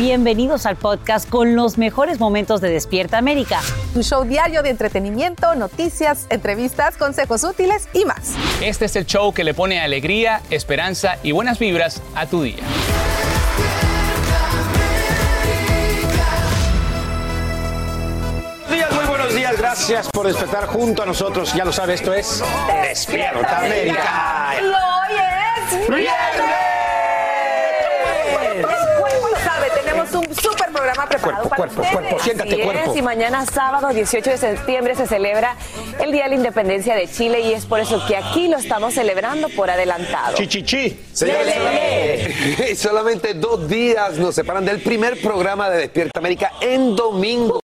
Bienvenidos al podcast con los mejores momentos de Despierta América. Tu show diario de entretenimiento, noticias, entrevistas, consejos útiles y más. Este es el show que le pone alegría, esperanza y buenas vibras a tu día. Buenos días, muy buenos días. Gracias por despertar junto a nosotros. Ya lo sabe, esto es Despierta América. Y hoy es viernes. El cuerpo lo sabe, tenemos un súper programa preparado Cuerpo, para cuerpo, ustedes. cuerpo, siéntate, Así es, cuerpo. y mañana sábado 18 de septiembre se celebra el Día de la Independencia de Chile y es por eso que aquí lo estamos celebrando por adelantado. Chichichi. Señores, solamente, solamente dos días nos separan del primer programa de Despierta América en domingo.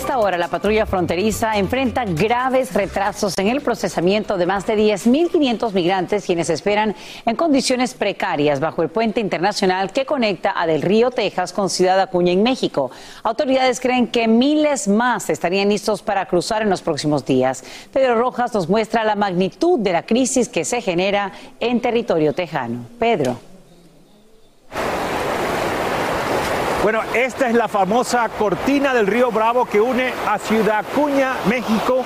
Esta hora, la patrulla fronteriza enfrenta graves retrasos en el procesamiento de más de 10.500 migrantes quienes esperan en condiciones precarias bajo el puente internacional que conecta a Del Río, Texas, con Ciudad Acuña en México. Autoridades creen que miles más estarían listos para cruzar en los próximos días. Pedro Rojas nos muestra la magnitud de la crisis que se genera en territorio tejano. Pedro. Bueno, esta es la famosa cortina del río Bravo que une a Ciudad Acuña, México,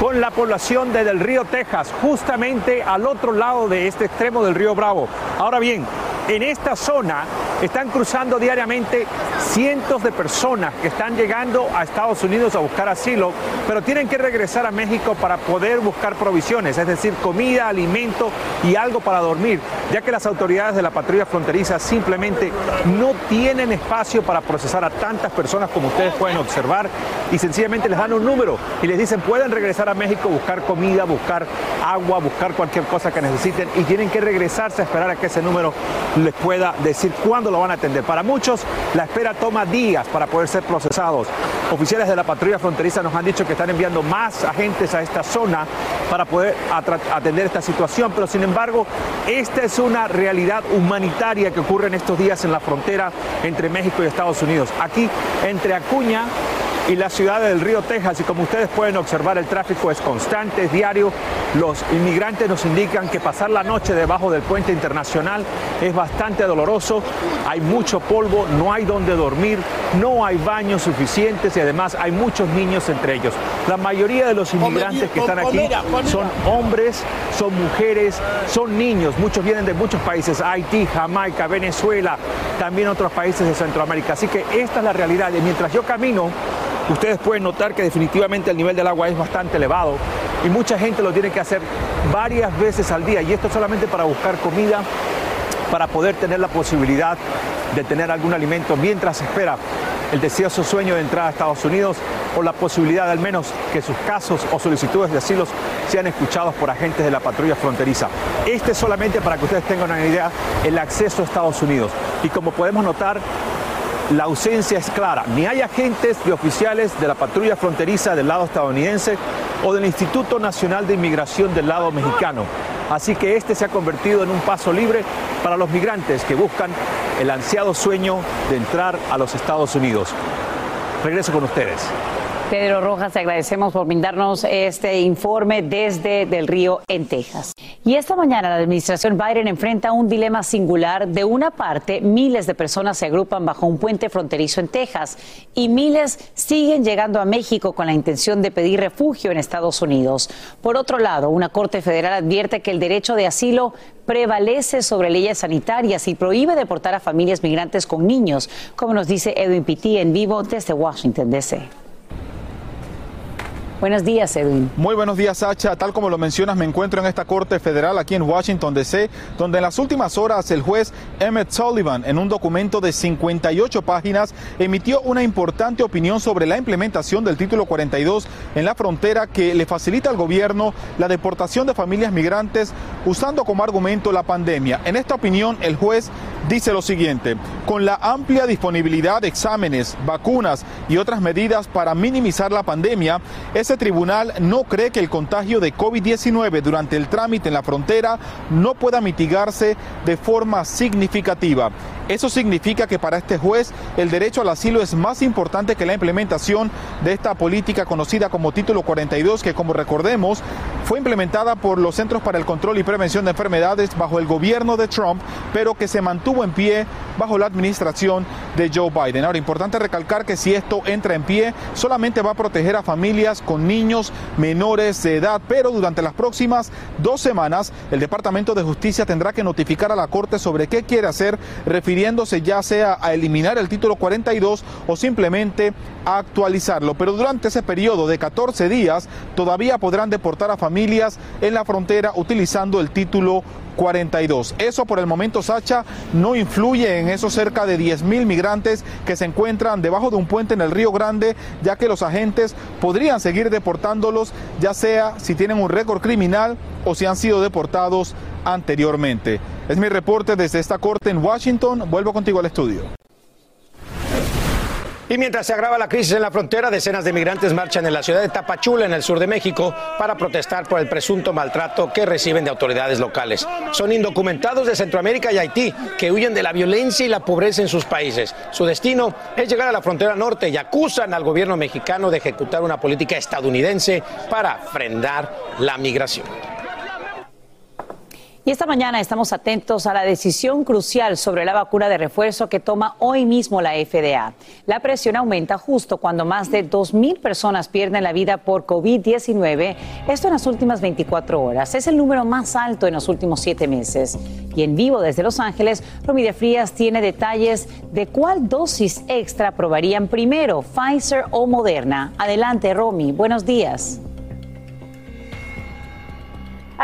con la población de Del Río, Texas, justamente al otro lado de este extremo del río Bravo. Ahora bien, en esta zona están cruzando diariamente cientos de personas que están llegando a Estados Unidos a buscar asilo, pero tienen que regresar a México para poder buscar provisiones, es decir, comida, alimento y algo para dormir, ya que las autoridades de la patrulla fronteriza simplemente no tienen espacio para procesar a tantas personas como ustedes pueden observar y sencillamente les dan un número y les dicen pueden regresar a México, buscar comida, buscar agua, buscar cualquier cosa que necesiten y tienen que regresarse a esperar a que ese número les pueda decir cuándo lo van a atender. Para muchos la espera toma días para poder ser procesados. Oficiales de la patrulla fronteriza nos han dicho que están enviando más agentes a esta zona para poder atender esta situación, pero sin embargo esta es una realidad humanitaria que ocurre en estos días en la frontera entre México y Estados Unidos. Aquí entre Acuña y la ciudad del Río Texas. Y como ustedes pueden observar, el tráfico es constante, es diario. Los inmigrantes nos indican que pasar la noche debajo del puente internacional es bastante doloroso. Hay mucho polvo, no hay donde dormir, no hay baños suficientes y además hay muchos niños entre ellos. La mayoría de los inmigrantes que están aquí son hombres, son mujeres, son niños. Muchos vienen de muchos países, Haití, Jamaica, Venezuela, también otros países de Centroamérica. Así que esta es la realidad. Y mientras yo camino, ustedes pueden notar que definitivamente el nivel del agua es bastante elevado y mucha gente lo tiene que hacer varias veces al día y esto solamente para buscar comida, para poder tener la posibilidad de tener algún alimento mientras espera el deseoso sueño de entrar a Estados Unidos o la posibilidad al menos que sus casos o solicitudes de asilos sean escuchados por agentes de la patrulla fronteriza. Este es solamente para que ustedes tengan una idea el acceso a Estados Unidos y como podemos notar la ausencia es clara. Ni hay agentes ni oficiales de la patrulla fronteriza del lado estadounidense o del Instituto Nacional de Inmigración del lado mexicano. Así que este se ha convertido en un paso libre para los migrantes que buscan el ansiado sueño de entrar a los Estados Unidos. Regreso con ustedes. Pedro Rojas, te agradecemos por brindarnos este informe desde Del Río, en Texas. Y esta mañana la administración Biden enfrenta un dilema singular. De una parte, miles de personas se agrupan bajo un puente fronterizo en Texas y miles siguen llegando a México con la intención de pedir refugio en Estados Unidos. Por otro lado, una corte federal advierte que el derecho de asilo prevalece sobre leyes sanitarias y prohíbe deportar a familias migrantes con niños, como nos dice Edwin Pitti en vivo desde Washington, D.C. Buenos días, Edwin. Muy buenos días, Sacha. Tal como lo mencionas, me encuentro en esta Corte Federal aquí en Washington, D.C., donde en las últimas horas el juez Emmett Sullivan, en un documento de 58 páginas, emitió una importante opinión sobre la implementación del título 42 en la frontera que le facilita al gobierno la deportación de familias migrantes usando como argumento la pandemia. En esta opinión, el juez dice lo siguiente, con la amplia disponibilidad de exámenes, vacunas y otras medidas para minimizar la pandemia, ese tribunal no cree que el contagio de COVID-19 durante el trámite en la frontera no pueda mitigarse de forma significativa. Eso significa que para este juez el derecho al asilo es más importante que la implementación de esta política conocida como Título 42, que como recordemos fue implementada por los Centros para el Control y Prevención de Enfermedades bajo el gobierno de Trump, pero que se mantuvo en pie bajo la administración de Joe Biden. Ahora, importante recalcar que si esto entra en pie, solamente va a proteger a familias con niños menores de edad, pero durante las próximas dos semanas el Departamento de Justicia tendrá que notificar a la Corte sobre qué quiere hacer, refiriéndose ya sea a eliminar el título 42 o simplemente a actualizarlo. Pero durante ese periodo de 14 días todavía podrán deportar a familias en la frontera utilizando el título 42. Eso por el momento, Sacha, no influye en esos cerca de 10 mil migrantes que se encuentran debajo de un puente en el Río Grande, ya que los agentes podrían seguir deportándolos, ya sea si tienen un récord criminal o si han sido deportados anteriormente. Es mi reporte desde esta corte en Washington. Vuelvo contigo al estudio. Y mientras se agrava la crisis en la frontera, decenas de migrantes marchan en la ciudad de Tapachula, en el sur de México, para protestar por el presunto maltrato que reciben de autoridades locales. Son indocumentados de Centroamérica y Haití que huyen de la violencia y la pobreza en sus países. Su destino es llegar a la frontera norte y acusan al gobierno mexicano de ejecutar una política estadounidense para frenar la migración. Y esta mañana estamos atentos a la decisión crucial sobre la vacuna de refuerzo que toma hoy mismo la FDA. La presión aumenta justo cuando más de 2.000 personas pierden la vida por COVID-19, esto en las últimas 24 horas. Es el número más alto en los últimos siete meses. Y en vivo desde Los Ángeles, Romy de Frías tiene detalles de cuál dosis extra probarían primero, Pfizer o Moderna. Adelante, Romy. Buenos días.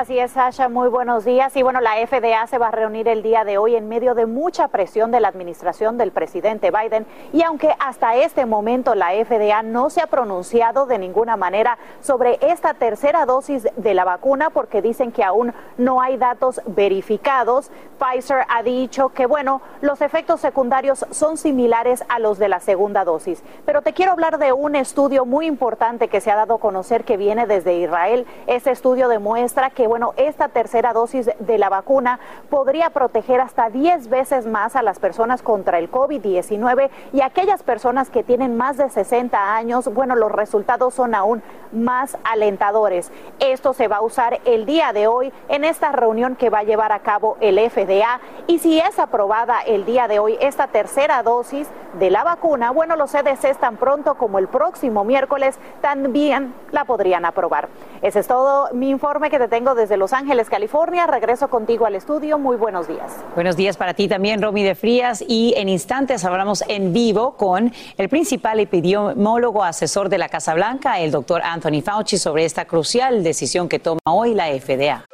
Así es, Sasha, muy buenos días. Y bueno, la FDA se va a reunir el día de hoy en medio de mucha presión de la administración del presidente Biden. Y aunque hasta este momento la FDA no se ha pronunciado de ninguna manera sobre esta tercera dosis de la vacuna, porque dicen que aún no hay datos verificados, Pfizer ha dicho que, bueno, los efectos secundarios son similares a los de la segunda dosis. Pero te quiero hablar de un estudio muy importante que se ha dado a conocer que viene desde Israel. Ese estudio demuestra que bueno, esta tercera dosis de la vacuna podría proteger hasta 10 veces más a las personas contra el COVID-19 y aquellas personas que tienen más de 60 años, bueno, los resultados son aún más alentadores. Esto se va a usar el día de hoy en esta reunión que va a llevar a cabo el FDA y si es aprobada el día de hoy esta tercera dosis de la vacuna, bueno, los CDC tan pronto como el próximo miércoles también la podrían aprobar. Ese es todo mi informe que te tengo desde Los Ángeles, California. Regreso contigo al estudio. Muy buenos días. Buenos días para ti también, Romy de Frías. Y en instantes hablamos en vivo con el principal epidemiólogo asesor de la Casa Blanca, el doctor Anthony Fauci, sobre esta crucial decisión que toma hoy la FDA.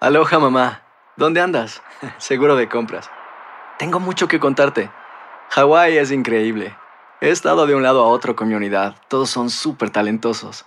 Aloha, mamá. ¿Dónde andas? Seguro de compras. Tengo mucho que contarte. Hawái es increíble. He estado de un lado a otro con mi unidad. Todos son súper talentosos.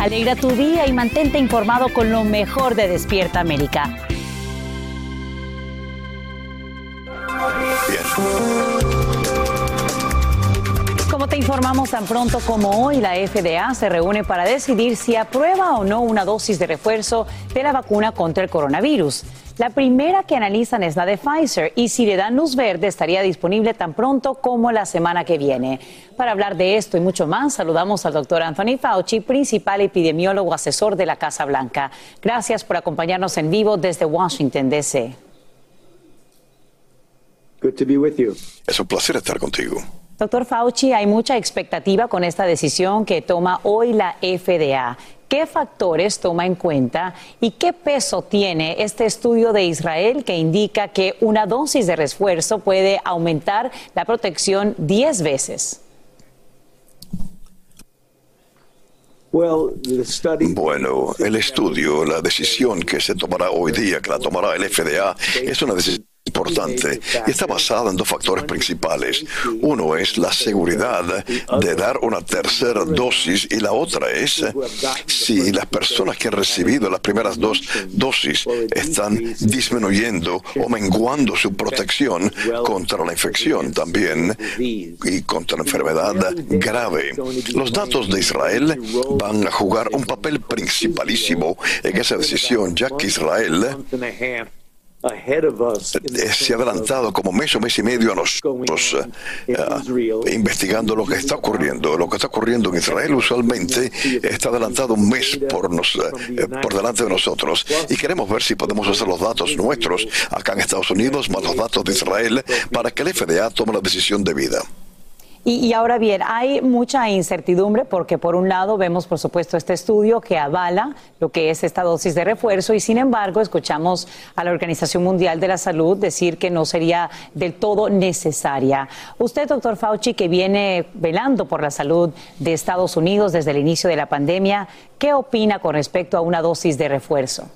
Alegra tu día y mantente informado con lo mejor de Despierta América. Como te informamos tan pronto como hoy, la FDA se reúne para decidir si aprueba o no una dosis de refuerzo de la vacuna contra el coronavirus. La primera que analizan es la de Pfizer y si le dan luz verde estaría disponible tan pronto como la semana que viene. Para hablar de esto y mucho más, saludamos al doctor Anthony Fauci, principal epidemiólogo asesor de la Casa Blanca. Gracias por acompañarnos en vivo desde Washington, D.C. Good to be with you. Es un placer estar contigo. Doctor Fauci, hay mucha expectativa con esta decisión que toma hoy la FDA. ¿Qué factores toma en cuenta y qué peso tiene este estudio de Israel que indica que una dosis de refuerzo puede aumentar la protección 10 veces? Bueno, el estudio, la decisión que se tomará hoy día, que la tomará el FDA, es una decisión y está basada en dos factores principales. Uno es la seguridad de dar una tercera dosis y la otra es si las personas que han recibido las primeras dos dosis están disminuyendo o menguando su protección contra la infección también y contra la enfermedad grave. Los datos de Israel van a jugar un papel principalísimo en esa decisión, ya que Israel se ha adelantado como mes o mes y medio a nosotros uh, investigando lo que está ocurriendo. Lo que está ocurriendo en Israel usualmente está adelantado un mes por, nos, uh, por delante de nosotros y queremos ver si podemos usar los datos nuestros acá en Estados Unidos más los datos de Israel para que el FDA tome la decisión debida. Y, ahora bien, hay mucha incertidumbre porque por un lado vemos, por supuesto, este estudio que avala lo que es esta dosis de refuerzo y sin embargo escuchamos a la Organización Mundial de la Salud decir que no sería del todo necesaria. Usted, doctor Fauci, que viene velando por la salud de Estados Unidos desde el inicio de la pandemia, ¿qué opina con respecto a una dosis de refuerzo?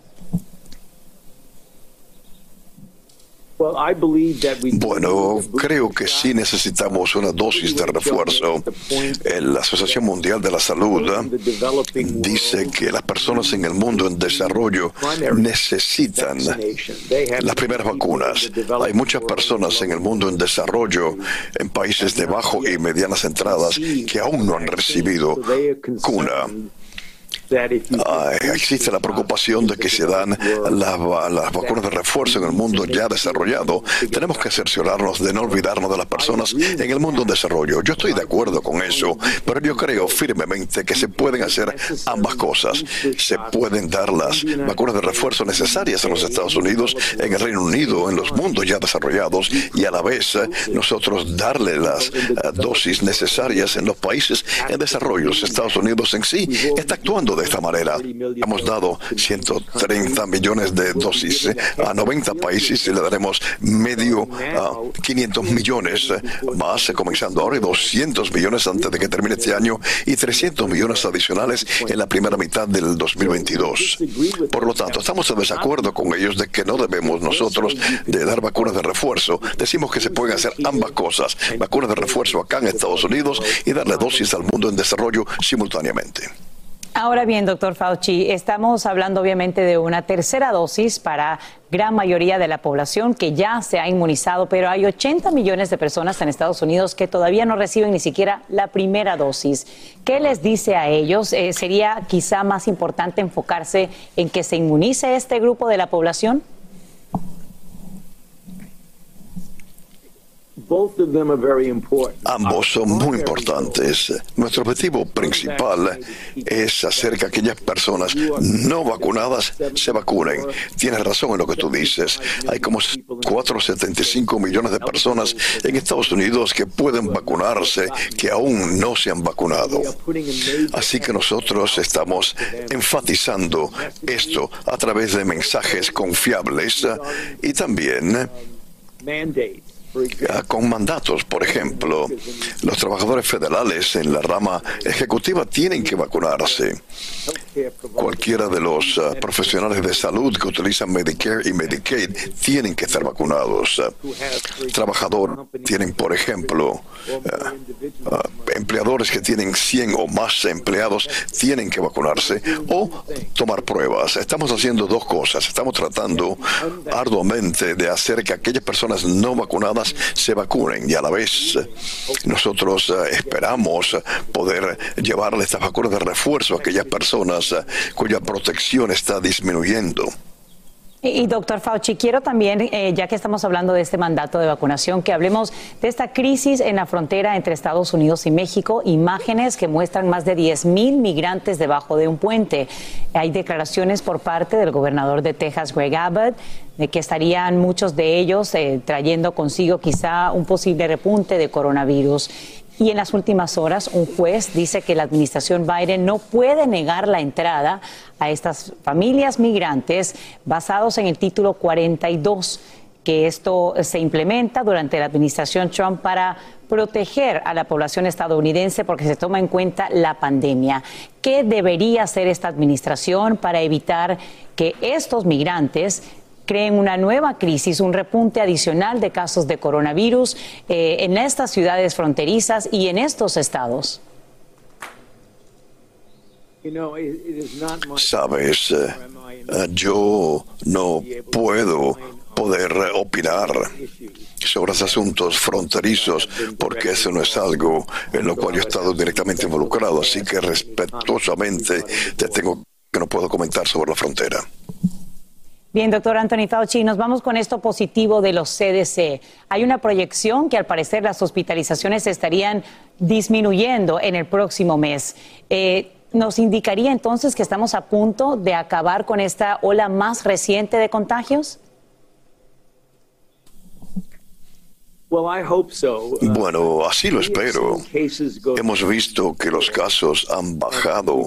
Bueno, creo que sí necesitamos una dosis de refuerzo. La Asociación Mundial de la Salud dice que las personas en el mundo en desarrollo necesitan las primeras vacunas. Hay muchas personas en el mundo en desarrollo, en países de bajo y medianas entradas, que aún no han recibido cuna. Existe la preocupación de que se dan las, vacunas de refuerzo en el mundo ya desarrollado. Tenemos que cerciorarnos de no olvidarnos de las personas en el mundo en desarrollo. Yo estoy de acuerdo con eso, pero yo creo firmemente que se pueden hacer ambas cosas. Se pueden dar las vacunas de refuerzo necesarias en los Estados Unidos, en el Reino Unido, en los mundos ya desarrollados y a la vez eh, nosotros darle las eh, dosis necesarias en los países en desarrollo. Los Estados Unidos en sí está actuando de esta manera. Hemos dado 130 millones de dosis a 90 países y le daremos medio a 500 millones más, comenzando ahora y 200 millones antes de que termine este año y 300 millones adicionales en la primera mitad del 2022. Por lo tanto, estamos en desacuerdo con ellos de que no debemos nosotros de dar vacunas de refuerzo. Decimos que se pueden hacer ambas cosas, vacunas de refuerzo acá en Estados Unidos y darle dosis al mundo en desarrollo simultáneamente. Ahora bien, doctor Fauci, estamos hablando obviamente de una tercera dosis para gran mayoría de la población que ya se ha inmunizado, pero hay 80 millones de personas en Estados Unidos que todavía no reciben ni siquiera la primera dosis. ¿Qué les dice a ellos? Eh, ¿Sería quizá más importante enfocarse en que se inmunice este grupo de la población? Ambos son muy importantes. Nuestro objetivo principal es hacer que aquellas personas no vacunadas se vacunen. Tienes razón en lo que tú dices. Hay como 475 millones de personas en Estados Unidos que pueden vacunarse que aún no se han vacunado. Así que nosotros estamos enfatizando esto a través de mensajes confiables y también con mandatos. Por ejemplo, los trabajadores federales en la rama ejecutiva tienen que vacunarse. Cualquiera de los ah, profesionales de salud que utilizan Medicare y Medicaid tienen que estar vacunados. Trabajadores tienen, por ejemplo, ah, ah, empleadores que tienen 100 o más empleados tienen que vacunarse o tomar pruebas. Estamos haciendo dos cosas. Estamos tratando arduamente de hacer que aquellas personas no vacunadas se vacunen y a la vez nosotros esperamos poder llevarle estas vacunas de refuerzo a aquellas personas cuya protección está disminuyendo. Y, doctor Fauci, quiero también, eh, ya que estamos hablando de este mandato de vacunación, que hablemos de esta crisis en la frontera entre Estados Unidos y México, imágenes que muestran más de 10 mil migrantes debajo de un puente. Hay declaraciones por parte del gobernador de Texas, Greg Abbott, de que estarían muchos de ellos eh, trayendo consigo quizá un posible repunte de coronavirus. Y en las últimas horas, un juez dice que la administración Biden no puede negar la entrada a estas familias migrantes basados en el título 42 que esto se implementa durante la administración Trump para proteger a la población estadounidense porque se toma en cuenta la pandemia. ¿Qué debería hacer esta administración para evitar que estos migrantes creen una nueva crisis, un repunte adicional de casos de coronavirus eh, en estas ciudades fronterizas y en estos estados. Sabes, eh, eh, yo no puedo poder opinar sobre los asuntos fronterizos, porque eso no es algo en lo cual yo he estado directamente involucrado, así que respetuosamente te tengo que no puedo comentar sobre la frontera. Bien, doctor Anthony Fauci, nos vamos con esto positivo de los CDC. Hay una proyección que al parecer las hospitalizaciones estarían disminuyendo en el próximo mes. Eh, ¿Nos indicaría entonces que estamos a punto de acabar con esta ola más reciente de contagios? Bueno, así lo espero. Hemos visto que los casos han bajado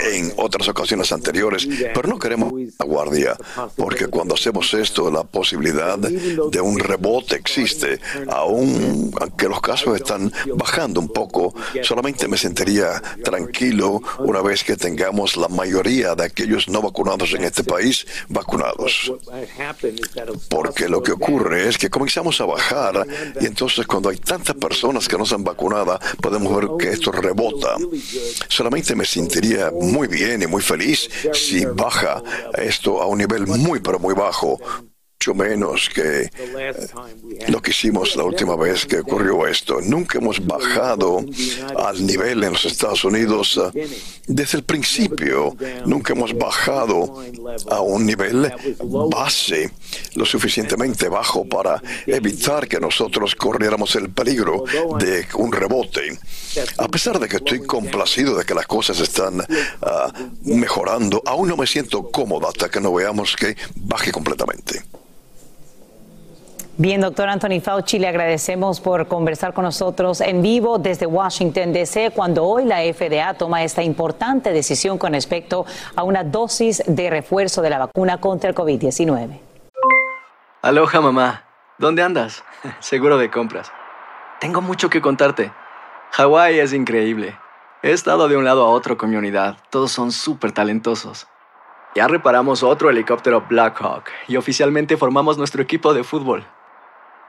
en otras ocasiones anteriores, pero no queremos la guardia, porque cuando hacemos esto, la posibilidad de un rebote existe. Aún aunque los casos están bajando un poco, solamente me sentiría tranquilo una vez que tengamos la mayoría de aquellos no vacunados en este país vacunados. Porque lo que ocurre es que comenzamos a y entonces cuando hay tantas personas que no se han vacunado podemos ver que esto rebota. Solamente me sentiría muy bien y muy feliz si baja esto a un nivel muy pero muy bajo mucho menos que eh, lo que hicimos la última vez que ocurrió esto. Nunca hemos bajado al nivel en los Estados Unidos eh, desde el principio. Nunca hemos bajado a un nivel base lo suficientemente bajo para evitar que nosotros corriéramos el peligro de un rebote. A pesar de que estoy complacido de que las cosas están ah, mejorando, aún no me siento cómodo hasta que no veamos que baje completamente. Bien, doctor Anthony Fauci, le agradecemos por conversar con nosotros en vivo desde Washington, D.C., cuando hoy la FDA toma esta importante decisión con respecto a una dosis de refuerzo de la vacuna contra el COVID-19. Aloha, mamá. ¿Dónde andas? Seguro de compras. Tengo mucho que contarte. Hawái es increíble. He estado de un lado a otro con mi Todos son súper talentosos. Ya reparamos otro helicóptero Blackhawk y oficialmente formamos nuestro equipo de fútbol.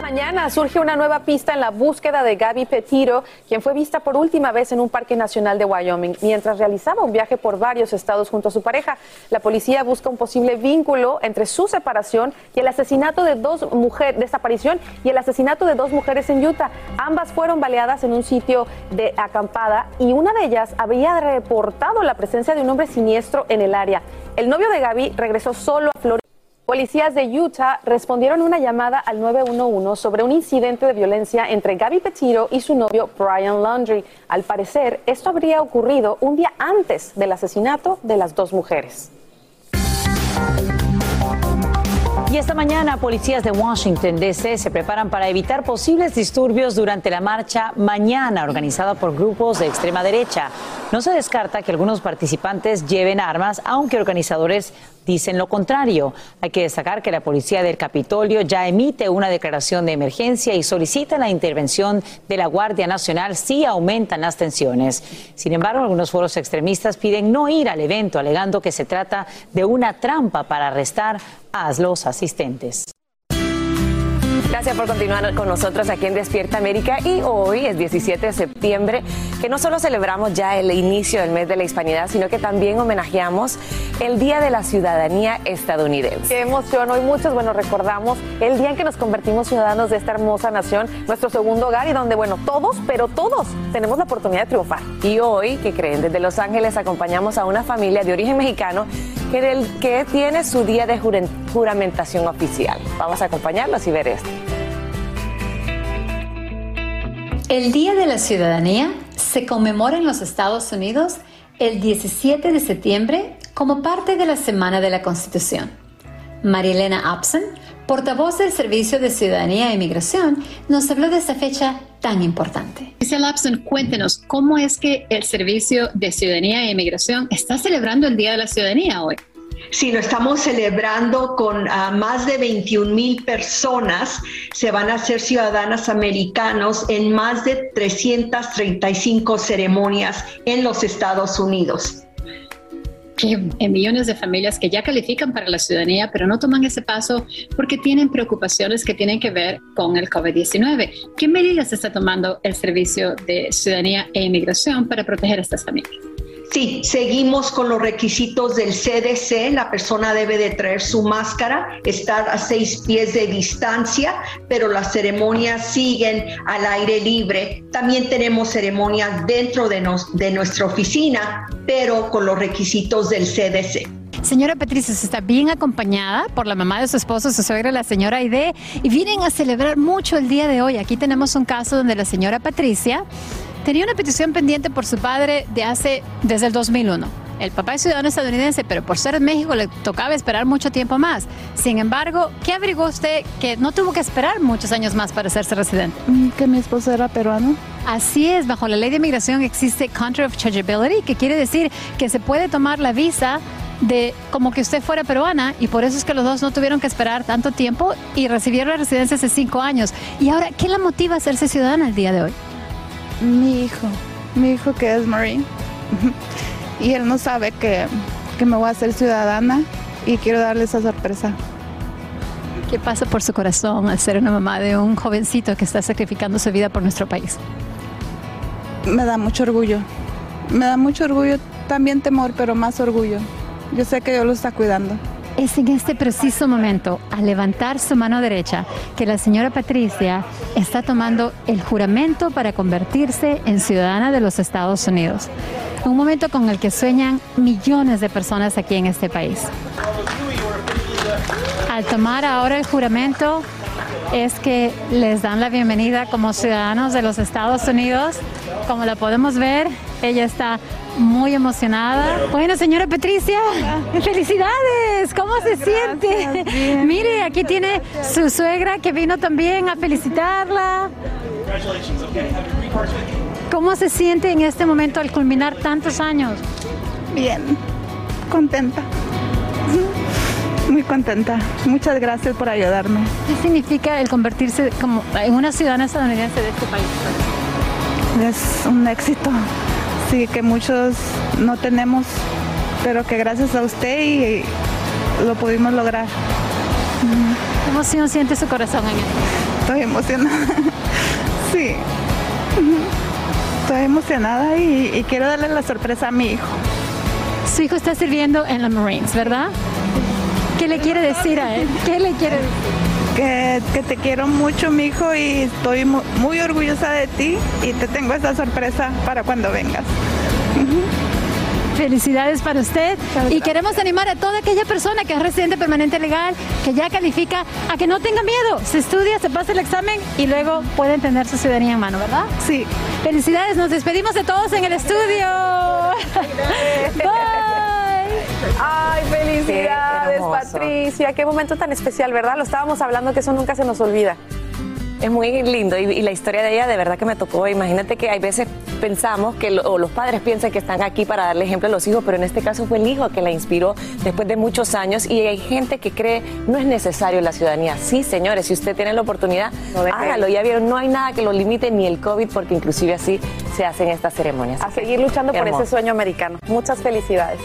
Mañana surge una nueva pista en la búsqueda de Gaby Petiro, quien fue vista por última vez en un parque nacional de Wyoming mientras realizaba un viaje por varios estados junto a su pareja. La policía busca un posible vínculo entre su separación y el asesinato de dos mujeres, desaparición y el asesinato de dos mujeres en Utah. Ambas fueron baleadas en un sitio de acampada y una de ellas había reportado la presencia de un hombre siniestro en el área. El novio de Gaby regresó solo a Florida. Policías de Utah respondieron una llamada al 911 sobre un incidente de violencia entre Gaby Petiro y su novio Brian Laundry. Al parecer, esto habría ocurrido un día antes del asesinato de las dos mujeres. Y esta mañana, policías de Washington, D.C. se preparan para evitar posibles disturbios durante la marcha mañana organizada por grupos de extrema derecha. No se descarta que algunos participantes lleven armas, aunque organizadores dicen lo contrario. Hay que destacar que la policía del Capitolio ya emite una declaración de emergencia y solicita la intervención de la Guardia Nacional si aumentan las tensiones. Sin embargo, algunos foros extremistas piden no ir al evento, alegando que se trata de una trampa para arrestar a los asistentes. Gracias por continuar con nosotros aquí en Despierta América y hoy es 17 de septiembre, que no solo celebramos ya el inicio del mes de la hispanidad, sino que también homenajeamos el Día de la Ciudadanía Estadounidense. Qué emoción, hoy muchos, bueno, recordamos el día en que nos convertimos ciudadanos de esta hermosa nación, nuestro segundo hogar y donde, bueno, todos, pero todos tenemos la oportunidad de triunfar. Y hoy, ¿qué creen? Desde Los Ángeles acompañamos a una familia de origen mexicano que, del, que tiene su día de juramentación oficial. Vamos a acompañarlos y ver esto. El Día de la Ciudadanía se conmemora en los Estados Unidos el 17 de septiembre como parte de la Semana de la Constitución. Marielena Absen, portavoz del Servicio de Ciudadanía e Inmigración, nos habló de esta fecha tan importante. Dice Lapson, cuéntenos, ¿cómo es que el Servicio de Ciudadanía e Inmigración está celebrando el Día de la Ciudadanía hoy? Sí, lo estamos celebrando con ah, más de 21 mil personas. Se van a hacer ciudadanas americanos en más de 335 ceremonias en los Estados Unidos. Hay millones de familias que ya califican para la ciudadanía, pero no toman ese paso porque tienen preocupaciones que tienen que ver con el COVID-19. ¿Qué medidas está tomando el Servicio de Ciudadanía e Inmigración para proteger a estas familias? Sí, seguimos con los requisitos del CDC. La persona debe de traer su máscara, estar a seis pies de distancia, pero las ceremonias siguen al aire libre. También tenemos ceremonias dentro de, nos- de nuestra oficina, pero con los requisitos del CDC. Señora Patricia, se está bien acompañada por la mamá de su esposo, su suegra, la señora Aide, y vienen a celebrar mucho el día de hoy. Aquí tenemos un caso donde la señora Patricia tenía una petición pendiente por su padre de hace, desde el 2001. El papá es ciudadano estadounidense, pero por ser en México le tocaba esperar mucho tiempo más. Sin embargo, ¿qué averiguó usted que no tuvo que esperar muchos años más para hacerse residente? Que mi esposo era peruano. Así es, bajo la ley de inmigración existe country of chargeability, que quiere decir que se puede tomar la visa de como que usted fuera peruana y por eso es que los dos no tuvieron que esperar tanto tiempo y recibieron la residencia hace cinco años. Y ahora, ¿qué la motiva a hacerse ciudadana el día de hoy? Mi hijo, mi hijo que es marine. y él no sabe que, que me voy a hacer ciudadana y quiero darle esa sorpresa. ¿Qué pasa por su corazón al ser una mamá de un jovencito que está sacrificando su vida por nuestro país? Me da mucho orgullo. Me da mucho orgullo, también temor, pero más orgullo. Yo sé que Dios lo está cuidando. Es en este preciso momento, al levantar su mano derecha, que la señora Patricia está tomando el juramento para convertirse en ciudadana de los Estados Unidos. Un momento con el que sueñan millones de personas aquí en este país. Al tomar ahora el juramento, es que les dan la bienvenida como ciudadanos de los Estados Unidos. Como la podemos ver, ella está muy emocionada. Bueno, señora Patricia, felicidades. ¿Cómo se siente? Mire, aquí tiene su suegra que vino también a felicitarla. ¿Cómo se siente en este momento al culminar tantos años? Bien, contenta. Muy contenta. Muchas gracias por ayudarme. ¿Qué significa el convertirse como en una ciudadana estadounidense de este país? Es un éxito, sí, que muchos no tenemos, pero que gracias a usted y lo pudimos lograr. ¿Qué emoción siente su corazón en esto? Estoy emocionada. Sí. Estoy emocionada y, y quiero darle la sorpresa a mi hijo. Su hijo está sirviendo en los Marines, ¿verdad? ¿Qué le quiere decir a él? ¿Qué le quiere decir? Que, que te quiero mucho, mi hijo, y estoy mu- muy orgullosa de ti y te tengo esa sorpresa para cuando vengas. Felicidades para usted y queremos animar a toda aquella persona que es residente permanente legal, que ya califica, a que no tenga miedo. Se estudia, se pasa el examen y luego pueden tener su ciudadanía en mano, ¿verdad? Sí. Felicidades, nos despedimos de todos en el estudio. Bye. Ay, felicidades, Qué. Patricia. Qué momento tan especial, ¿verdad? Lo estábamos hablando que eso nunca se nos olvida. Es muy lindo y, y la historia de ella de verdad que me tocó. Imagínate que hay veces pensamos que lo- o los padres piensan que están aquí para darle ejemplo a los hijos, pero en este caso fue el hijo que la inspiró después de muchos años y hay gente que cree no es necesario la ciudadanía. Sí, señores, si usted tiene la oportunidad, hágalo. Ya vieron, no hay nada que lo limite ni el COVID porque inclusive así se hacen estas ceremonias. A seguir luchando por Hermoso. ese sueño americano. Muchas felicidades.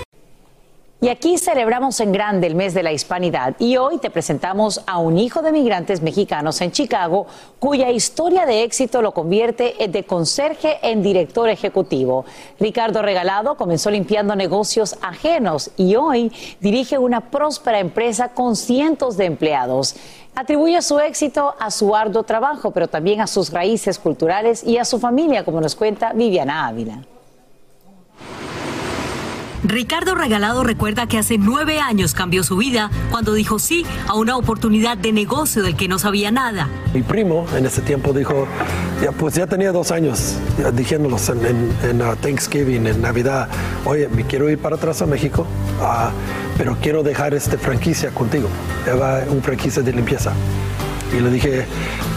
Y aquí celebramos en grande el mes de la hispanidad y hoy te presentamos a un hijo de migrantes mexicanos en Chicago cuya historia de éxito lo convierte de conserje en director ejecutivo. Ricardo Regalado comenzó limpiando negocios ajenos y hoy dirige una próspera empresa con cientos de empleados. Atribuye su éxito a su arduo trabajo, pero también a sus raíces culturales y a su familia, como nos cuenta Viviana Ávila. Ricardo Regalado recuerda que hace nueve años cambió su vida cuando dijo sí a una oportunidad de negocio del que no sabía nada. Mi primo en ese tiempo dijo, ya, pues ya tenía dos años diciéndolos en, en- en, uh, Thanksgiving, en Navidad, oye, me quiero ir para atrás a México, ah, pero quiero dejar esta franquicia contigo, era una franquicia de limpieza. Y le dije,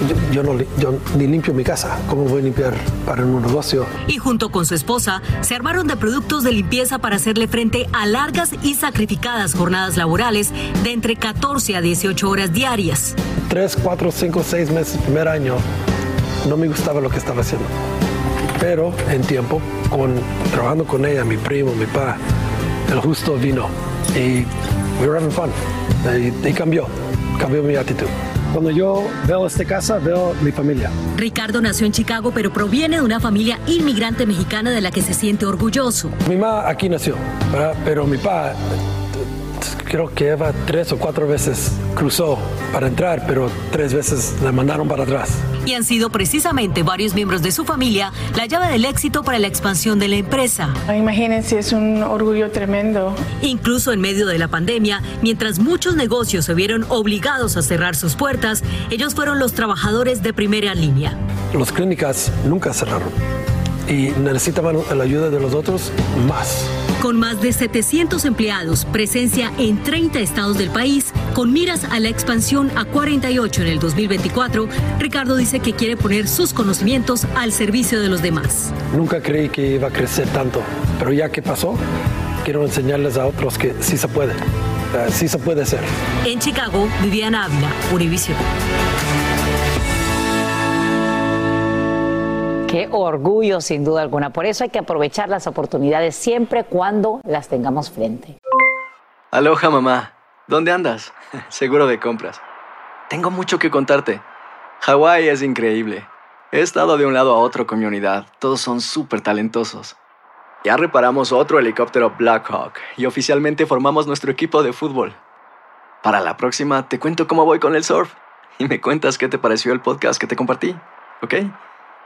yo, yo no, yo ni limpio mi casa, ¿cómo voy a limpiar para un negocio? Y junto con su esposa se armaron de productos de limpieza para hacerle frente a largas y sacrificadas jornadas laborales de entre 14 a 18 horas diarias. tres, cuatro, cinco, seis meses, primer año, no me gustaba lo que estaba haciendo. Pero en tiempo, con, trabajando con ella, mi primo, mi papá, el justo vino y we were having fun. Y, y cambió, cambió mi actitud. Cuando yo veo esta casa, veo mi familia. Ricardo nació en Chicago pero proviene de una familia inmigrante mexicana de la que se siente orgulloso. Mi mamá aquí nació, ¿verdad? pero mi papá creo que Eva tres o cuatro veces cruzó para entrar, pero tres veces la mandaron para atrás. Y han sido precisamente varios miembros de su familia la llave del éxito para la expansión de la empresa. Imagínense, es un orgullo tremendo. Incluso en medio de la pandemia, mientras muchos negocios se vieron obligados a cerrar sus puertas, ellos fueron los trabajadores de primera línea. Las clínicas nunca cerraron y necesitaban la ayuda de los otros más. Con más de 700 empleados, presencia en 30 estados del país, con miras a la expansión a 48 en el 2024, Ricardo dice que quiere poner sus conocimientos al servicio de los demás. Nunca creí que iba a crecer tanto, pero ya que pasó, quiero enseñarles a otros que sí se puede, sí se puede hacer. En Chicago, Viviana Ávila, Univision. Qué orgullo, sin duda alguna. Por eso hay que aprovechar las oportunidades siempre cuando las tengamos frente. Aloha mamá. ¿Dónde andas? Seguro de compras. Tengo mucho que contarte. Hawái es increíble. He estado de un lado a otro con mi unidad. Todos son súper talentosos. Ya reparamos otro helicóptero Blackhawk y oficialmente formamos nuestro equipo de fútbol. Para la próxima te cuento cómo voy con el surf y me cuentas qué te pareció el podcast que te compartí, ¿ok?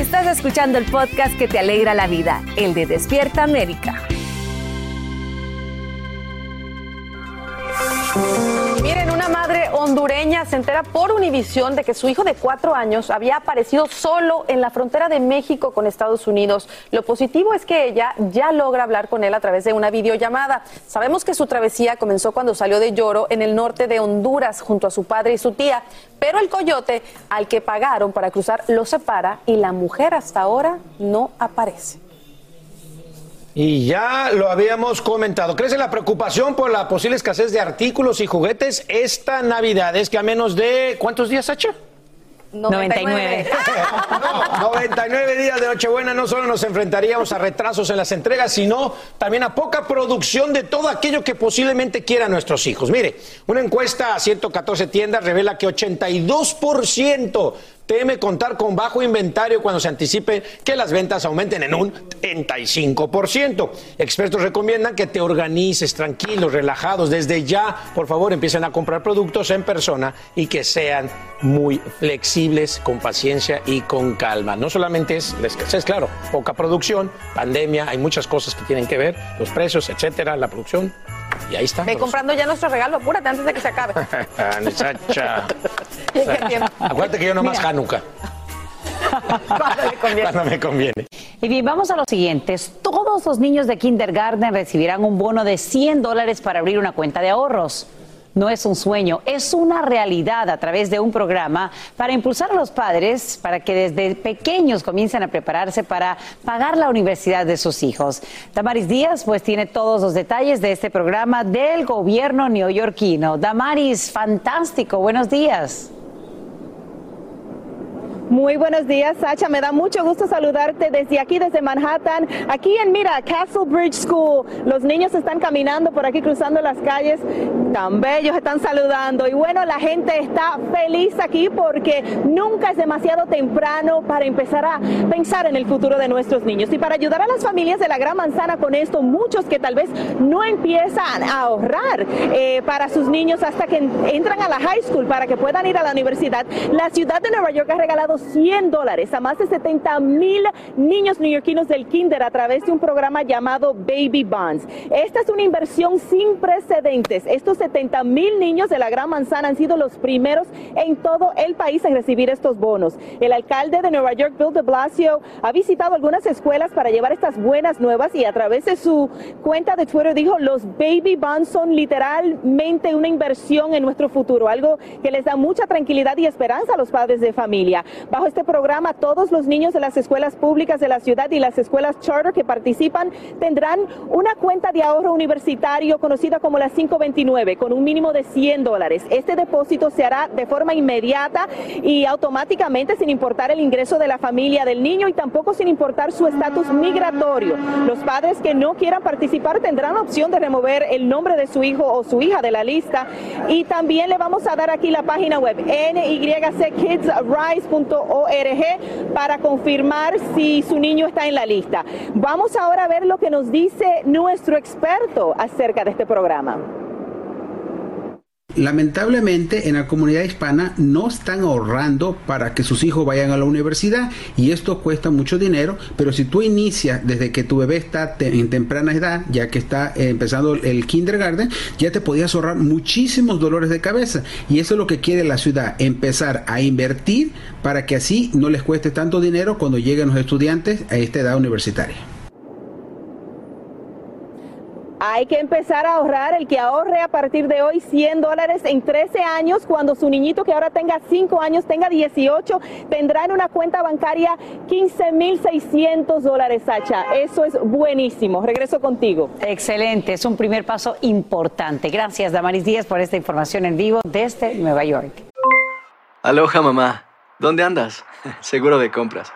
Estás escuchando el podcast que te alegra la vida, el de Despierta América. Miren, una madre hondureña se entera por Univisión de que su hijo de cuatro años había aparecido solo en la frontera de México con Estados Unidos. Lo positivo es que ella ya logra hablar con él a través de una videollamada. Sabemos que su travesía comenzó cuando salió de Lloro en el norte de Honduras junto a su padre y su tía, pero el coyote al que pagaron para cruzar lo separa y la mujer hasta ahora no aparece. Y ya lo habíamos comentado. Crece la preocupación por la posible escasez de artículos y juguetes esta Navidad. Es que a menos de. ¿Cuántos días, Sacha? 99. No, 99 días de Nochebuena no solo nos enfrentaríamos a retrasos en las entregas, sino también a poca producción de todo aquello que posiblemente quieran nuestros hijos. Mire, una encuesta a 114 tiendas revela que 82% teme contar con bajo inventario cuando se anticipe que las ventas aumenten en un 35%. Expertos recomiendan que te organices tranquilos, relajados. Desde ya, por favor, empiecen a comprar productos en persona y que sean muy flexibles, con paciencia y con calma. No solamente es la escasez, claro, poca producción, pandemia, hay muchas cosas que tienen que ver, los precios, etcétera, la producción. Y ahí está. Ve comprando ya nuestro regalo, apúrate antes de que se acabe. Ni Sacha. ¿En qué tiempo? Acuérdate que yo nomás Mira. Conviene. Cuando me conviene. Y bien, vamos a los siguientes. Todos los niños de kindergarten recibirán un bono de 100 dólares para abrir una cuenta de ahorros. No es un sueño, es una realidad a través de un programa para impulsar a los padres para que desde pequeños comiencen a prepararse para pagar la universidad de sus hijos. Damaris Díaz pues tiene todos los detalles de este programa del gobierno neoyorquino. Damaris, fantástico, buenos días. Muy buenos días, Sacha. Me da mucho gusto saludarte desde aquí, desde Manhattan. Aquí en, mira, Castle Bridge School. Los niños están caminando por aquí, cruzando las calles. Tan bellos, están saludando. Y bueno, la gente está feliz aquí porque nunca es demasiado temprano para empezar a pensar en el futuro de nuestros niños. Y para ayudar a las familias de la Gran Manzana con esto, muchos que tal vez no empiezan a ahorrar eh, para sus niños hasta que en- entran a la high school para que puedan ir a la universidad, la ciudad de Nueva York ha regalado 100 dólares a más de 70 mil niños neoyorquinos del kinder a través de un programa llamado Baby Bonds. Esta es una inversión sin precedentes. Estos 70 mil niños de la Gran Manzana han sido los primeros en todo el país en recibir estos bonos. El alcalde de Nueva York, Bill de Blasio, ha visitado algunas escuelas para llevar estas buenas nuevas y a través de su cuenta de Twitter dijo, los Baby Bonds son literalmente una inversión en nuestro futuro, algo que les da mucha tranquilidad y esperanza a los padres de familia. Bajo este programa, todos los niños de las escuelas públicas de la ciudad y las escuelas charter que participan tendrán una cuenta de ahorro universitario conocida como la 529 con un mínimo de 100 dólares. Este depósito se hará de forma inmediata y automáticamente sin importar el ingreso de la familia del niño y tampoco sin importar su estatus migratorio. Los padres que no quieran participar tendrán la opción de remover el nombre de su hijo o su hija de la lista y también le vamos a dar aquí la página web nyckidsrise.org para confirmar si su niño está en la lista. Vamos ahora a ver lo que nos dice nuestro experto acerca de este programa. Lamentablemente en la comunidad hispana no están ahorrando para que sus hijos vayan a la universidad y esto cuesta mucho dinero, pero si tú inicias desde que tu bebé está en temprana edad, ya que está empezando el kindergarten, ya te podías ahorrar muchísimos dolores de cabeza y eso es lo que quiere la ciudad, empezar a invertir para que así no les cueste tanto dinero cuando lleguen los estudiantes a esta edad universitaria. Hay que empezar a ahorrar. El que ahorre a partir de hoy 100 dólares en 13 años, cuando su niñito que ahora tenga 5 años tenga 18, tendrá en una cuenta bancaria 15.600 dólares, Sacha. Eso es buenísimo. Regreso contigo. Excelente. Es un primer paso importante. Gracias, Damaris Díaz, por esta información en vivo desde Nueva York. Aloha, mamá. ¿Dónde andas? Seguro de compras.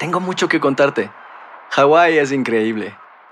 Tengo mucho que contarte. Hawái es increíble.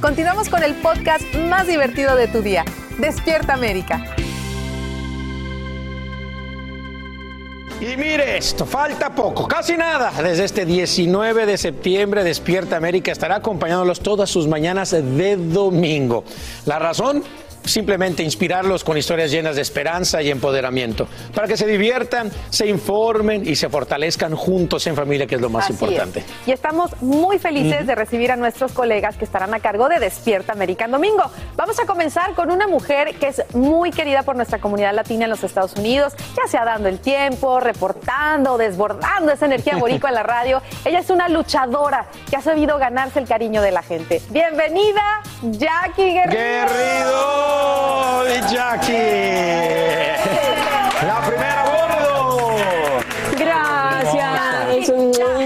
Continuamos con el podcast más divertido de tu día, Despierta América. Y mire esto, falta poco, casi nada. Desde este 19 de septiembre, Despierta América estará acompañándolos todas sus mañanas de domingo. La razón, simplemente inspirarlos con historias llenas de esperanza y empoderamiento, para que se diviertan, se informen y se fortalezcan juntos en familia, que es lo más Así importante. es. Y estamos muy felices de recibir a nuestros colegas que estarán a cargo de Despierta América en Domingo. Vamos a comenzar con una mujer que es muy querida por nuestra comunidad latina en los Estados Unidos, ya sea dando el tiempo, reportando, desbordando esa energía boricua en la radio. Ella es una luchadora que ha sabido ganarse el cariño de la gente. Bienvenida, Jackie Guerrero. ¡Guerrido! Jackie! La primera a bordo. Gracias.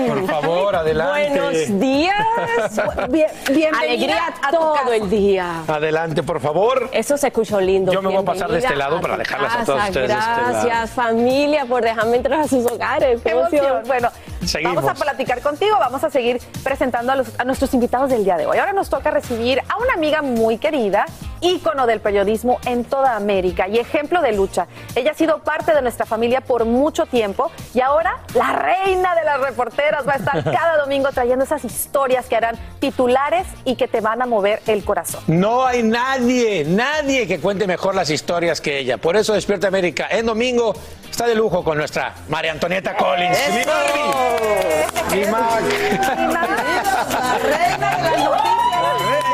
Por favor, adelante. Buenos días. Bien- bienvenida Alegría a todo el día. Adelante, por favor. Eso se escuchó lindo. Yo me voy a pasar de este lado para dejarlas a casa. ustedes de este lado. Gracias, familia, por dejarme entrar a sus hogares. Qué Qué emoción. emoción. Bueno, Seguimos. Vamos a platicar contigo, vamos a seguir presentando a, los- a nuestros invitados del día de hoy. Ahora nos toca recibir a una amiga muy querida, ícono del periodismo en toda América y ejemplo de lucha. Ella ha sido parte de nuestra familia por mucho tiempo y ahora la reina de las reporteras va a estar cada domingo trayendo esas historias que harán titulares y que te van a mover el corazón. No hay nadie, nadie que cuente mejor las historias que ella. Por eso Despierta América en domingo está de lujo con nuestra María Antonieta Collins. Mi Barbie. Mi Mac. La reina de la reina.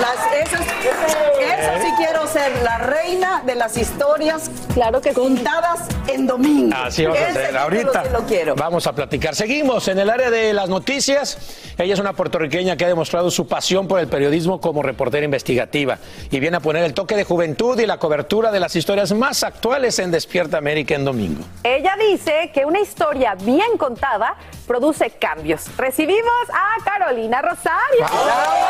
Las- eso, eso sí quiero ser la reina de las historias claro que contadas en domingo. Así vamos a Ese hacer. Ahorita lo quiero. vamos a platicar. Seguimos en el área de las noticias. Ella es una puertorriqueña que ha demostrado su pasión por el periodismo como reportera investigativa y viene a poner el toque de juventud y la cobertura de las historias más actuales en Despierta América en domingo. Ella dice que una historia bien contada produce cambios. Recibimos a Carolina Rosario. Bravo!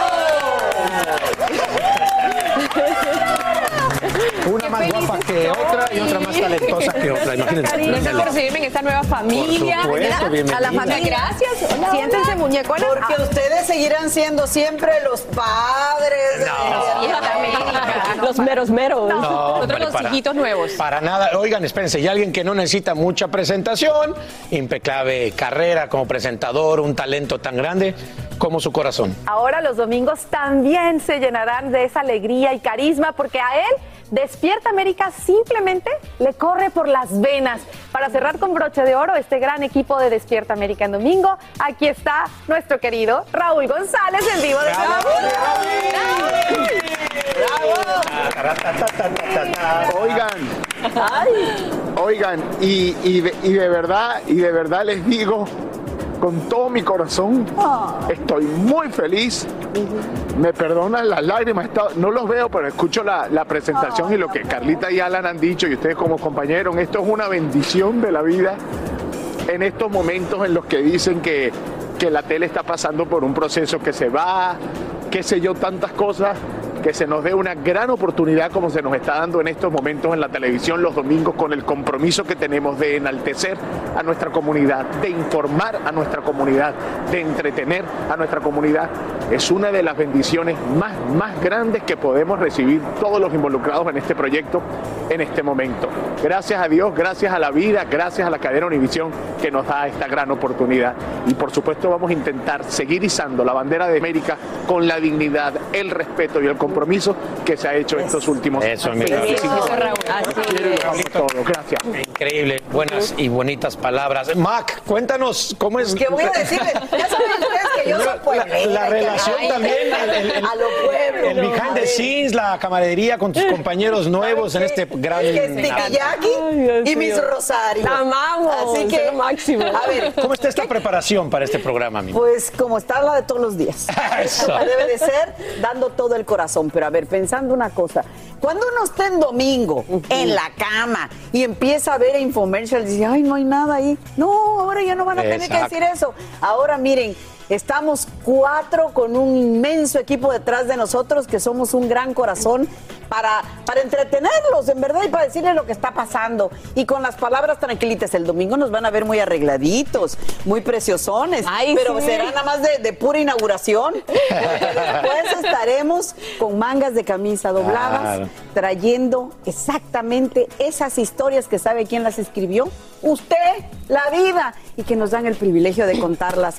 Una más guapa que otra y otra más talentosa que otra. Imagínense. Gracias por recibirme en esta nueva familia. Por supuesto, a la familia. Gracias. Hola, Siéntense, hola. Porque ustedes seguirán siendo siempre los padres. de- Los meros meros. No, Nosotros los para- hijitos nuevos. Para nada. Oigan, espérense, y alguien que no necesita mucha presentación, impecable carrera como presentador, un talento tan grande como su corazón. Ahora los domingos también se llenarán de esa alegría y carisma porque a él Despierta América simplemente le corre por las venas. Para cerrar con broche de oro este gran equipo de Despierta América en domingo, aquí está nuestro querido Raúl González en vivo de Oigan, oigan, y, y de, y de verdad, y de verdad les digo, con todo mi corazón, estoy muy feliz. Me perdonan las lágrimas, no los veo, pero escucho la, la presentación y lo que Carlita y Alan han dicho, y ustedes como compañeros, esto es una bendición de la vida en estos momentos en los que dicen que, que la tele está pasando por un proceso que se va, qué sé yo, tantas cosas, que se nos dé una gran oportunidad como se nos está dando en estos momentos en la televisión los domingos con el compromiso que tenemos de enaltecer a nuestra comunidad, de informar a nuestra comunidad, de entretener a nuestra comunidad. Es una de las bendiciones más, más grandes que podemos recibir todos los involucrados en este proyecto en este momento. Gracias a Dios, gracias a la vida, gracias a la cadena Univisión que nos da esta gran oportunidad. Y por supuesto vamos a intentar seguir izando la bandera de América con la dignidad, el respeto y el compromiso que se ha hecho estos últimos Eso, mi 25 Raúl. años. Todo, gracias. Increíble, buenas y bonitas palabras. Mac, cuéntanos cómo es. ¿Qué voy a decirles? Ya saben ustedes que yo soy La- pueblera. La, que- relación también, el, el- el- a lo pueblo. el behind the scenes, la camaradería con tus compañeros nuevos en este gran. Es que es Tiquiyaki y mis Rosario. La amamos, Así que, máximo. a ver, ¿Cómo está esta preparación para este programa, mi? Pues como está la de todos los días. Eso. Debe de ser, dando todo el corazón. Pero a ver, pensando una cosa. Cuando uno está en domingo, en la cama, y empieza a ver infomercials, dice, ay, no hay nada ahí. No, ahora ya no van a tener que decir eso. Ahora miren, estamos cuatro con un inmenso equipo detrás de nosotros, que somos un gran corazón. Para, para entretenerlos, en verdad, y para decirles lo que está pasando. Y con las palabras tranquilitas, el domingo nos van a ver muy arregladitos, muy preciosones. Ay, pero sí. será nada más de, de pura inauguración. Después estaremos con mangas de camisa dobladas, Claro. trayendo exactamente esas historias que sabe quién las escribió. Usted, la vida, y que nos dan el privilegio de contarlas.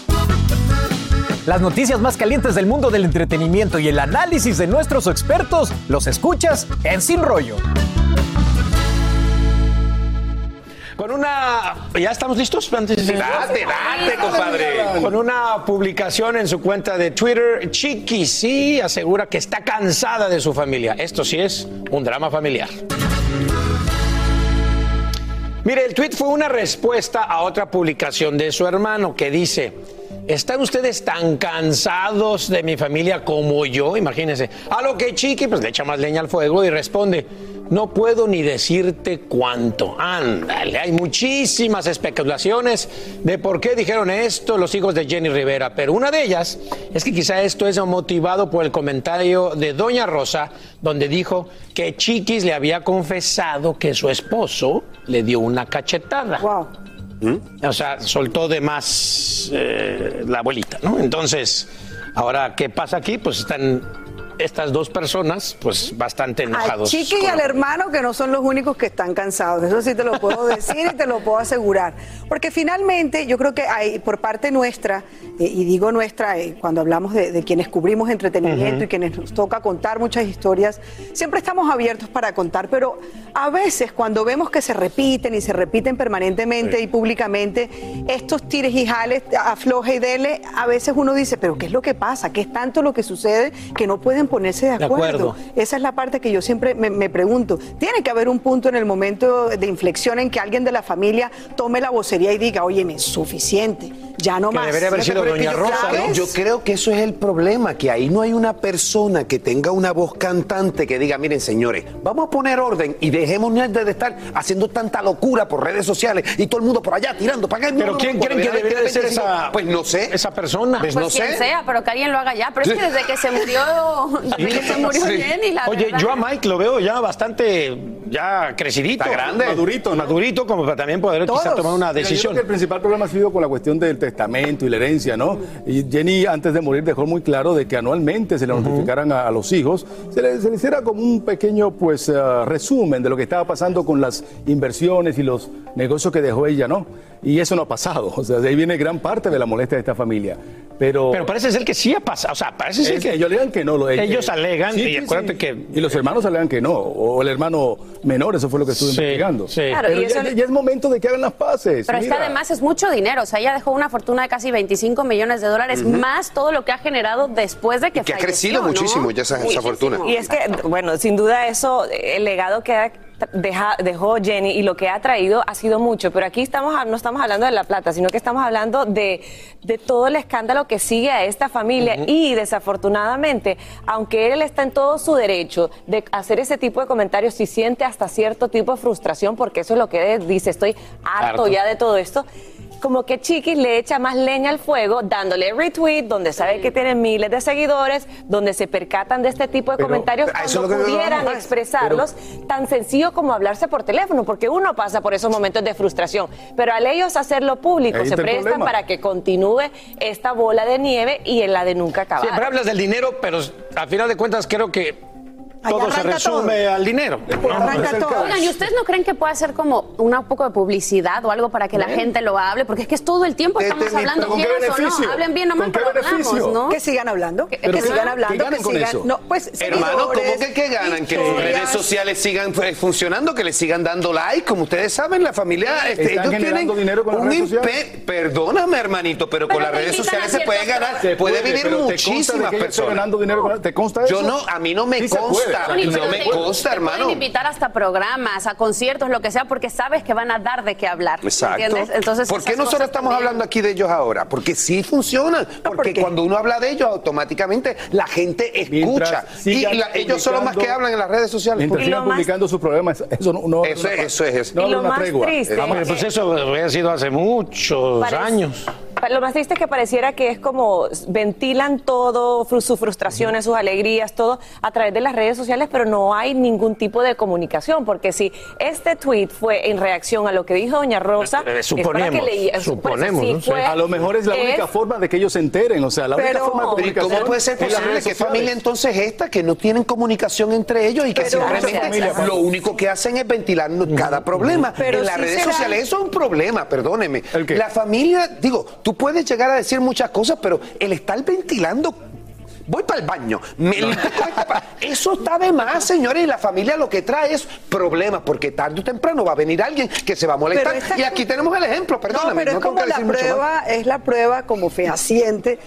Las noticias más calientes del mundo del entretenimiento y el análisis de nuestros expertos los escuchas en Sin Rollo. Con una. ¿Ya estamos listos? Antes de- Date, date, compadre. Con una publicación en su cuenta de Twitter, Chiqui sí asegura que está cansada de su familia. Esto sí es un drama familiar. Mire, el tweet fue una respuesta a otra publicación de su hermano que dice, ¿están ustedes tan cansados de mi familia como yo? Imagínense. A lo que Chiqui pues le echa más leña al fuego y responde, no puedo ni decirte cuánto. Ándale, hay muchísimas especulaciones de por qué dijeron esto los hijos de Jenny Rivera, pero una de ellas es que quizá esto es motivado por el comentario de Doña Rosa, donde dijo que Chiquis le había confesado que su esposo le dio una cachetada. ¿Mm? O sea, soltó de más eh, la abuelita, ¿no? Entonces, ahora, ¿qué pasa aquí? Pues están estas dos personas, pues bastante Al enojados. chiqui y con- al hermano que no son los únicos que están cansados. Eso sí te lo puedo decir y te lo puedo asegurar. Porque finalmente yo creo que hay por parte nuestra, eh, y digo nuestra eh, cuando hablamos de, de quienes cubrimos entretenimiento y quienes nos toca contar muchas historias, siempre estamos abiertos para contar, pero a veces cuando vemos que se repiten y se repiten permanentemente y públicamente estos tires y jales, afloje y dele, a veces uno dice, pero ¿qué es lo que pasa? ¿Qué es tanto lo que sucede que no pueden ponerse de De acuerdo? Esa es la parte que yo siempre me, me pregunto. Tiene que haber un punto en el momento de inflexión en que alguien de la familia tome la vocería y diga, oye, es suficiente, ya no más. Pero es que yo creo- Yo creo que eso es el problema, que ahí no hay una persona que tenga una voz cantante que diga, miren señores, vamos a poner orden y dejemos de estar haciendo tanta locura por redes sociales y todo el mundo por allá tirando para acá. Pero ¿quién creen que debería de ser esa, Pues no sé. Esa persona. Pues Pues no quien sé. sea, pero que alguien lo haga ya. Pero es que desde que se murió, desde que se murió Sí. Jenny, la Oye, verdad. yo a Mike lo veo ya bastante, ya crecidito. Está grande. Madurito. Madurito como para también poder quizá tomar una Mira, yo decisión. creo que el principal problema ha sido con la cuestión del testamento y la herencia, ¿no? Y Jenny, antes de morir, dejó muy claro de que anualmente se le notificaran a, a los hijos, se le, se le hiciera como un pequeño, pues, eh, resumen de lo que estaba pasando con las inversiones y los negocios que dejó ella, ¿no? Y eso no ha pasado. O sea, de ahí viene gran parte de la molestia de esta familia. Pero, Pero parece ser que sí ha pasado. O sea, parece ser Es- que ellos alegan que no. Lo, Ellos alegan, Sí, y sí, acuérdate sí. que. Y los hermanos alegan que no, o el hermano menor, eso fue lo que estuve Sí, investigando. sí. Claro, Pero y ya, eso- ya es momento de que hagan las paces. Pero es que mira. además es mucho dinero. O sea, ella dejó una fortuna de casi 25 millones de dólares, más todo lo que ha generado después de que que ha crecido ¿no? muchísimo ya esa, esa fortuna. Y es que, bueno, sin duda eso, el legado que ha- deja- dejó Jenny y lo que ha traído ha sido mucho, pero aquí estamos, no estamos hablando de la plata, sino que estamos hablando de, de todo el escándalo que sigue a esta familia y desafortunadamente, aunque él está en todo su derecho de hacer ese tipo de comentarios, si siente hasta cierto tipo de frustración, porque eso es lo que dice, estoy harto Harto. ya de todo esto. Como que Chiquis le echa más leña al fuego, dándole retweet, donde sabe que tiene miles de seguidores, donde se percatan de este tipo de Pero, comentarios cuando pudieran expresarlos tan sencillo como hablarse por teléfono, porque uno pasa por esos momentos de frustración. Pero al ellos hacerlo público, se prestan para que continúe esta bola de nieve y en la de nunca acabar. Siempre hablas del dinero, pero al final de cuentas creo que Todo se arranca resume al dinero. ¿no? Oigan, ¿y ustedes no creen que puede ser como una- un poco de publicidad o algo para que la gente lo hable? Porque es que es todo el tiempo estamos Este, hablando, ¿con qué quieras o no. Hablen bien o mal, ¿Con qué pero hablamos? ¿no? Que sigan hablando, que, sigan hablando, que que, ganen con sigan. eso. No, pues, Hermano, ¿cómo que, que ganan? Que sus redes sociales sigan eh, funcionando, que le sigan dando like. Como ustedes saben, la familia, este, Están ellos tienen dinero con las un redes sociales. impe- Perdóname, hermanito, pero, con las redes sociales se puede ganar, Se puede vivir pero ¿te consta de muchísimas personas. ganando dinero con- ¿Te consta Yo eso? no, a mí no me consta. No me consta, hermano. Pueden invitar hasta programas, a conciertos, lo que sea, porque sabes que van a dar de qué hablar. ¿me Exacto. ¿Entiendes? Entonces, ¿Por qué nosotros estamos también- hablando aquí de ellos ahora? Porque sí funcionan. Porque cuando uno habla de ellos, automáticamente la gente escucha. Y la- ellos son los más que hablan en las redes sociales. Mientras sigan publicando sus problemas, eso no, no Eso es, eso es. No Y lo una más tregua. triste Vamos, es Pues eso había sido hace muchos Parece- años. Lo más triste es que pareciera que es como ventilan todo, sus frustraciones, sus alegrías, todo a través de las redes sociales, pero no hay ningún tipo de comunicación, porque si este tweet fue en reacción a lo que dijo Doña Rosa, Eh, para que leía- pues, sí, fue- a lo mejor es la única forma de que ellos se enteren. O sea, la única forma de Pero ¿y comunicación. ¿Cómo puede ser posible que familia entonces esta que no tienen comunicación entre ellos y que Pero- simplemente lo único que hacen es ventilar cada problema? Pero en las sí redes será- sociales eso es un problema, perdóneme. La familia, digo, tú puedes llegar a decir muchas cosas, pero el estar ventilando Voy para el baño. me limpio con esta pa- Eso está de más, señores. Y la familia lo que trae es problemas, porque tarde o temprano va a venir alguien que se va a molestar. Esta- Y aquí tenemos el ejemplo, perdóname. No, pero es tengo como la prueba, es la prueba como fehaciente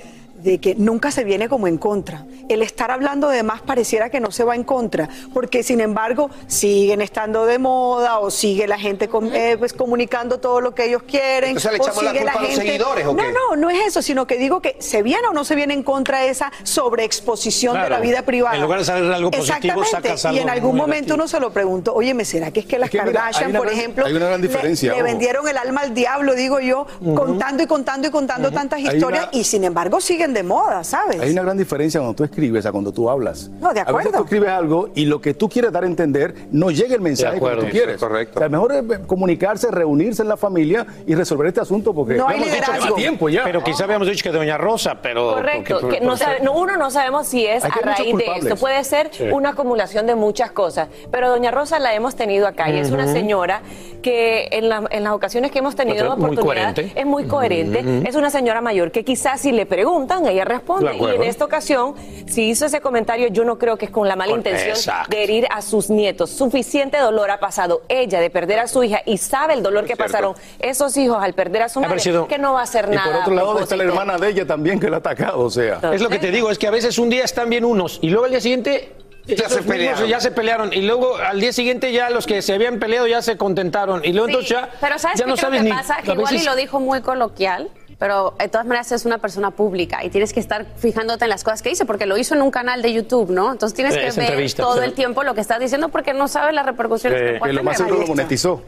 de que nunca se viene como en contra. El estar hablando de más pareciera que no se va en contra, porque sin embargo siguen estando de moda o sigue la gente eh, pues, comunicando todo lo que ellos quieren. Entonces, ¿le o la culpa a los seguidores, o no, qué? no, no es eso, sino que digo que se viene o no se viene en contra esa sobreexposición de la vida privada. En lugar de salir algo positivo, Exactamente. sacas algo Y en algún momento uno se lo preguntó, oye, ¿me será que es que las Es que mira, Kardashian, hay una por gran- ejemplo, hay una gran le- diferencia, le, ojo. vendieron el alma al diablo, digo yo, contando y contando y contando tantas historias una- y sin embargo siguen de moda, ¿sabes? Hay una gran diferencia cuando tú escribes a cuando tú hablas. No, de A veces acuerdo. tú escribes algo y lo que tú quieres dar a entender no llega el mensaje De tú quieres. Correcto. O sea, mejor es comunicarse, reunirse en la familia y resolver este asunto porque No hay hemos dicho que liderazgo. tiempo ya. Pero quizá habíamos dicho que Doña Rosa, pero. Correcto, porque- que no por- sabe- no, uno no sabemos si es a raíz de esto, puede ser Sí. una acumulación de muchas cosas, pero Doña Rosa la hemos tenido acá y es una señora que en, la- en las ocasiones que hemos tenido la es muy oportunidad coherente. es muy coherente, es una señora mayor que quizás si le preguntan ella responde De y en esta ocasión si hizo ese comentario yo no creo que es con la mala Con- intención Exacto. de herir a sus nietos, suficiente dolor ha pasado ella de perder a su hija y sabe el dolor que cierto. pasaron esos hijos al perder a su madre sido- que no va a hacer Y nada. por otro lado está la hermana de ella también que la ha atacado, o sea. Es lo que te digo, es que a veces un día están bien unos y luego al día siguiente. Ya se mismos pelearon. Ya se pelearon y luego al día siguiente ya los que se habían peleado ya se contentaron y luego entonces ya, Pero ¿sabes ya qué no creo sabes que ni pasa? Que a igual y veces- lo dijo muy coloquial, pero de todas maneras es una persona pública y tienes que estar fijándote en las cosas que dice, porque lo hizo en un canal de YouTube, ¿no? Entonces tienes Sí, que ver todo sí. el tiempo lo que estás diciendo porque no sabes las repercusiones que, que puede lo más tener. seguro lo monetizó.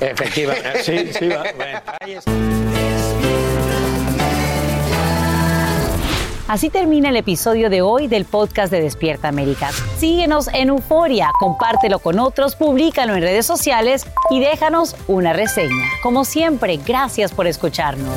Efectivamente, sí, sí, va. Bueno, ahí está. Así termina el episodio de hoy del podcast de Despierta América. Síguenos en Euforia, compártelo con otros, públicalo en redes sociales y déjanos una reseña. Como siempre, gracias por escucharnos.